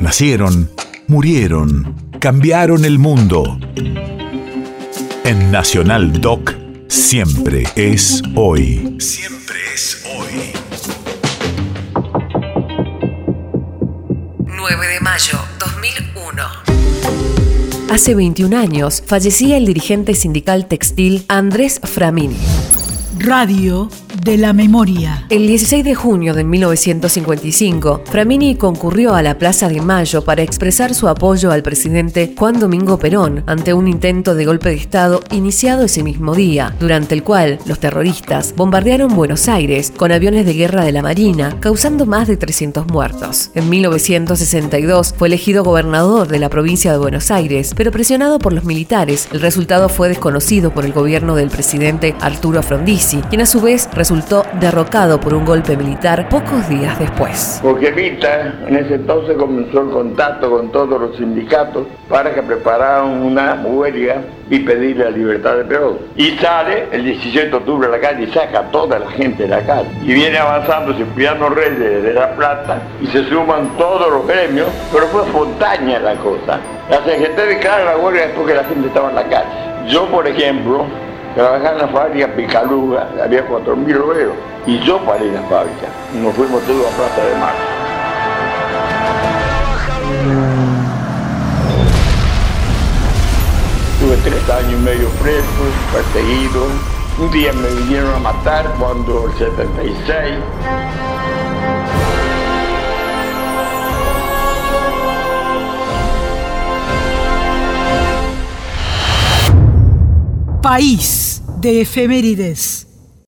Nacieron, murieron, cambiaron el mundo. En Nacional Doc, siempre es hoy. Siempre es hoy. 9 de mayo 2001. Hace 21 años fallecía el dirigente sindical textil Andrés Framini. Radio de la memoria. El 16 de junio de 1955, Framini concurrió a la Plaza de Mayo para expresar su apoyo al presidente Juan Domingo Perón ante un intento de golpe de Estado iniciado ese mismo día, durante el cual los terroristas bombardearon Buenos Aires con aviones de guerra de la Marina, causando más de 300 muertos. En 1962 fue elegido gobernador de la provincia de Buenos Aires, pero presionado por los militares, el resultado fue desconocido por el gobierno del presidente Arturo Frondizi, quien a su vez resultó derrocado por un golpe militar pocos días después. Porque Vita en ese entonces comenzó el contacto con todos los sindicatos para que prepararan una huelga y pedir la libertad de Perón. Y sale el 17 de octubre a la calle y saca a toda la gente de la calle. Y viene avanzando Cipriano Reyes de La Plata y se suman todos los gremios, pero fue espontánea la cosa. La CGT declara la huelga después que la gente estaba en la calle. Yo, por ejemplo, Trabajaba en la fábrica Picaluga, había 4.000 obreros. Y yo paré en la fábrica. Nos fuimos todos a Plaza de Marzo. Tuve tres años y medio preso, perseguido. Un día me vinieron a matar cuando el 76. País de efemérides.